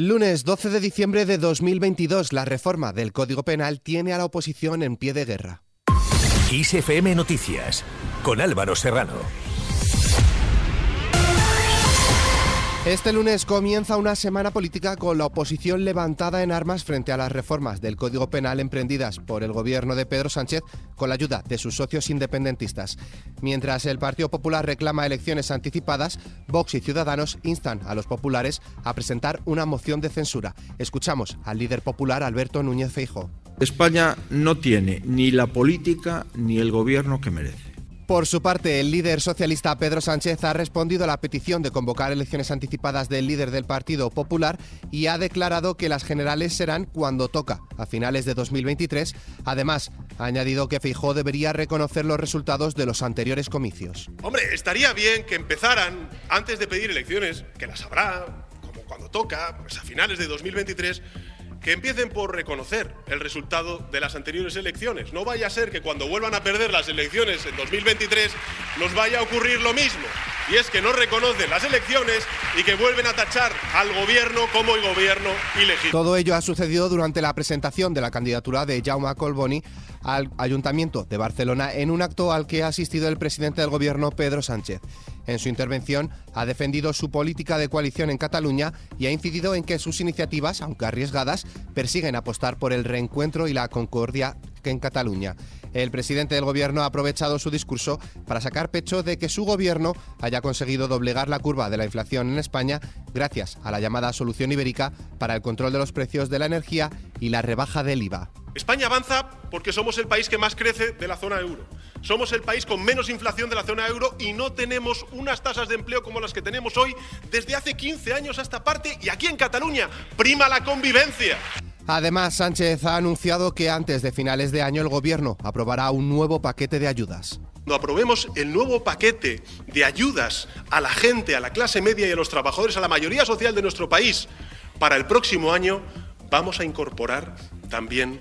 Lunes 12 de diciembre de 2022, la reforma del Código Penal tiene a la oposición en pie de guerra. ISFM Noticias, con Álvaro Serrano. Este lunes comienza una semana política con la oposición levantada en armas frente a las reformas del Código Penal emprendidas por el gobierno de Pedro Sánchez con la ayuda de sus socios independentistas. Mientras el Partido Popular reclama elecciones anticipadas, Vox y Ciudadanos instan a los populares a presentar una moción de censura. Escuchamos al líder popular Alberto Núñez Feijóo. España no tiene ni la política ni el gobierno que merece. Por su parte, el líder socialista Pedro Sánchez ha respondido a la petición de convocar elecciones anticipadas del líder del Partido Popular y ha declarado que las generales serán cuando toca, a finales de 2023. Además, ha añadido que Feijó debería reconocer los resultados de los anteriores comicios. Hombre, estaría bien que empezaran antes de pedir elecciones, que las habrá, como cuando toca, pues a finales de 2023 que empiecen por reconocer el resultado de las anteriores elecciones. No vaya a ser que cuando vuelvan a perder las elecciones en 2023 nos vaya a ocurrir lo mismo. Y es que no reconocen las elecciones y que vuelven a tachar al gobierno como el gobierno ilegítimo. Todo ello ha sucedido durante la presentación de la candidatura de Jaume Colboni al Ayuntamiento de Barcelona en un acto al que ha asistido el presidente del gobierno Pedro Sánchez. En su intervención ha defendido su política de coalición en Cataluña y ha incidido en que sus iniciativas, aunque arriesgadas, persiguen apostar por el reencuentro y la concordia en Cataluña. El presidente del gobierno ha aprovechado su discurso para sacar pecho de que su gobierno haya conseguido doblegar la curva de la inflación en España gracias a la llamada solución ibérica para el control de los precios de la energía y la rebaja del IVA. España avanza porque somos el país que más crece de la zona euro. Somos el país con menos inflación de la zona euro y no tenemos unas tasas de empleo como las que tenemos hoy desde hace 15 años a esta parte y aquí en Cataluña prima la convivencia. Además, Sánchez ha anunciado que antes de finales de año el Gobierno aprobará un nuevo paquete de ayudas. Cuando aprobemos el nuevo paquete de ayudas a la gente, a la clase media y a los trabajadores, a la mayoría social de nuestro país, para el próximo año vamos a incorporar también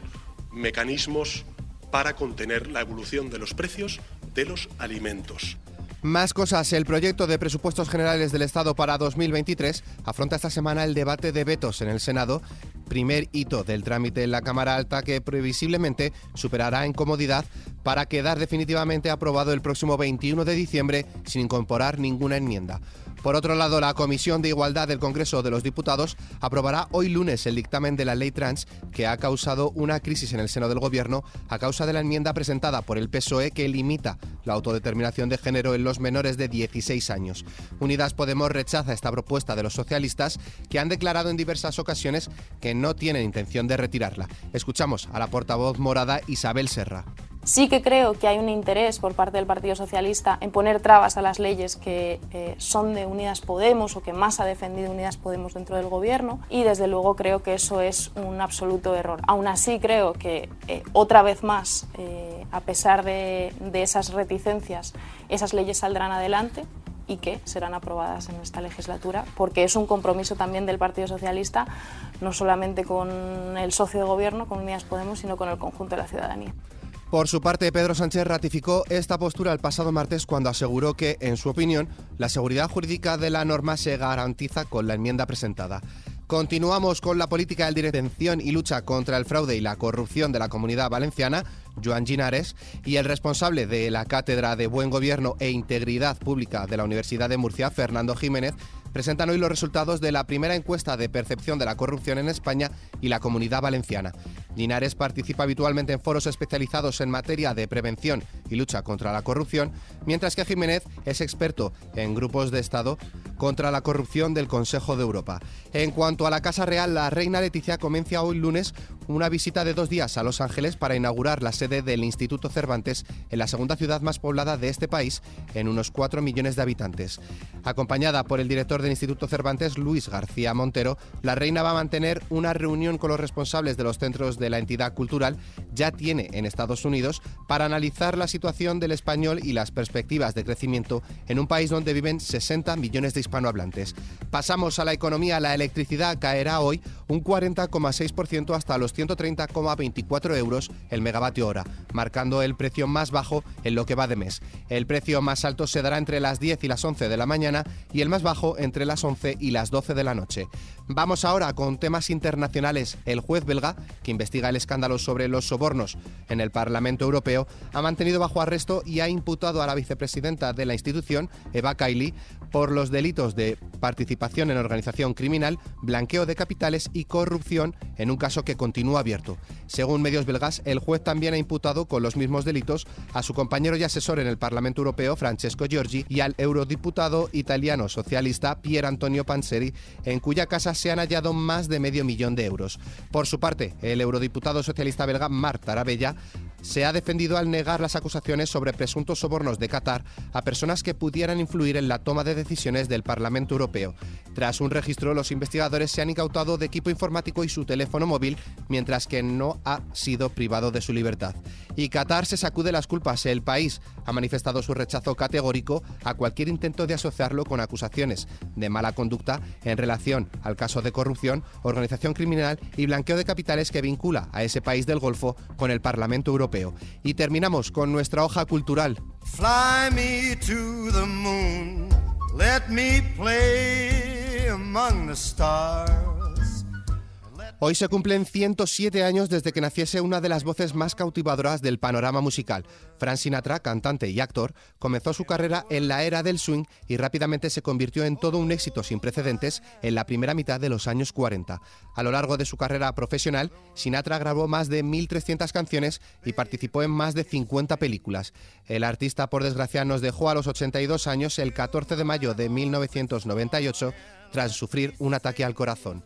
mecanismos para contener la evolución de los precios de los alimentos. Más cosas. El proyecto de presupuestos generales del Estado para 2023 afronta esta semana el debate de vetos en el Senado, primer hito del trámite en la Cámara Alta que previsiblemente superará en comodidad para quedar definitivamente aprobado el próximo 21 de diciembre sin incorporar ninguna enmienda. Por otro lado, la Comisión de Igualdad del Congreso de los Diputados aprobará hoy lunes el dictamen de la ley trans que ha causado una crisis en el seno del Gobierno a causa de la enmienda presentada por el PSOE que limita la autodeterminación de género en los menores de 16 años. Unidas Podemos rechaza esta propuesta de los socialistas que han declarado en diversas ocasiones que no tienen intención de retirarla. Escuchamos a la portavoz morada Isabel Serra. Sí que creo que hay un interés por parte del Partido Socialista en poner trabas a las leyes que eh, son de Unidas Podemos o que más ha defendido Unidas Podemos dentro del Gobierno y desde luego creo que eso es un absoluto error. Aún así creo que eh, otra vez más, eh, a pesar de, de esas reticencias, esas leyes saldrán adelante y que serán aprobadas en esta legislatura, porque es un compromiso también del Partido Socialista, no solamente con el socio de gobierno, con Unidas Podemos, sino con el conjunto de la ciudadanía. Por su parte, Pedro Sánchez ratificó esta postura el pasado martes cuando aseguró que, en su opinión, la seguridad jurídica de la norma se garantiza con la enmienda presentada. Continuamos con la política de detención y lucha contra el fraude y la corrupción de la comunidad valenciana, Joan Ginares, y el responsable de la Cátedra de Buen Gobierno e Integridad Pública de la Universidad de Murcia, Fernando Jiménez, presentan hoy los resultados de la primera encuesta de percepción de la corrupción en España y la comunidad valenciana. Linares participa habitualmente en foros especializados en materia de prevención y lucha contra la corrupción, mientras que Jiménez es experto en grupos de Estado contra la corrupción del Consejo de Europa. En cuanto a la Casa Real, la reina Leticia comienza hoy lunes una visita de dos días a Los Ángeles para inaugurar la sede del Instituto Cervantes en la segunda ciudad más poblada de este país, en unos 4 millones de habitantes. Acompañada por el director del Instituto Cervantes, Luis García Montero, la reina va a mantener una reunión con los responsables de los centros de la entidad cultural, ya tiene en Estados Unidos, para analizar la situación del español y las perspectivas de crecimiento en un país donde viven 60 millones de hispanohablantes. Pasamos a la economía. La electricidad caerá hoy un 40,6% hasta los 130,24 euros el megavatio hora, marcando el precio más bajo en lo que va de mes. El precio más alto se dará entre las 10 y las 11 de la mañana y el más bajo entre las 11 y las 12 de la noche. Vamos ahora con temas internacionales. El juez belga, que investiga el escándalo sobre los sobornos en el Parlamento Europeo, ha mantenido bajo arresto y ha imputado a la vicepresidenta de la institución, Eva Kaili, por los delitos de participación en organización criminal, blanqueo de capitales y corrupción en un caso que continúa abierto. Según medios belgas, el juez también ha imputado con los mismos delitos a su compañero y asesor en el Parlamento Europeo, Francesco Giorgi, y al eurodiputado italiano socialista Pier Antonio Panseri, en cuya casa se han hallado más de medio millón de euros. Por su parte, el eurodiputado socialista belga Marc Tarabella se ha defendido al negar las acusaciones sobre presuntos sobornos de Qatar a personas que pudieran influir en la toma de decisiones del Parlamento Europeo. Tras un registro, los investigadores se han incautado de equipo informático y su teléfono móvil, mientras que no ha sido privado de su libertad. Y Qatar se sacude las culpas. El país ha manifestado su rechazo categórico a cualquier intento de asociarlo con acusaciones de mala conducta en relación al caso de corrupción, organización criminal y blanqueo de capitales que vincula a ese país del Golfo con el Parlamento Europeo. Y terminamos con nuestra hoja cultural. Fly me to the moon, let me play among the stars. Hoy se cumplen 107 años desde que naciese una de las voces más cautivadoras del panorama musical. Frank Sinatra, cantante y actor, comenzó su carrera en la era del swing y rápidamente se convirtió en todo un éxito sin precedentes en la primera mitad de los años 40. A lo largo de su carrera profesional, Sinatra grabó más de 1.300 canciones y participó en más de 50 películas. El artista, por desgracia, nos dejó a los 82 años el 14 de mayo de 1998 tras sufrir un ataque al corazón.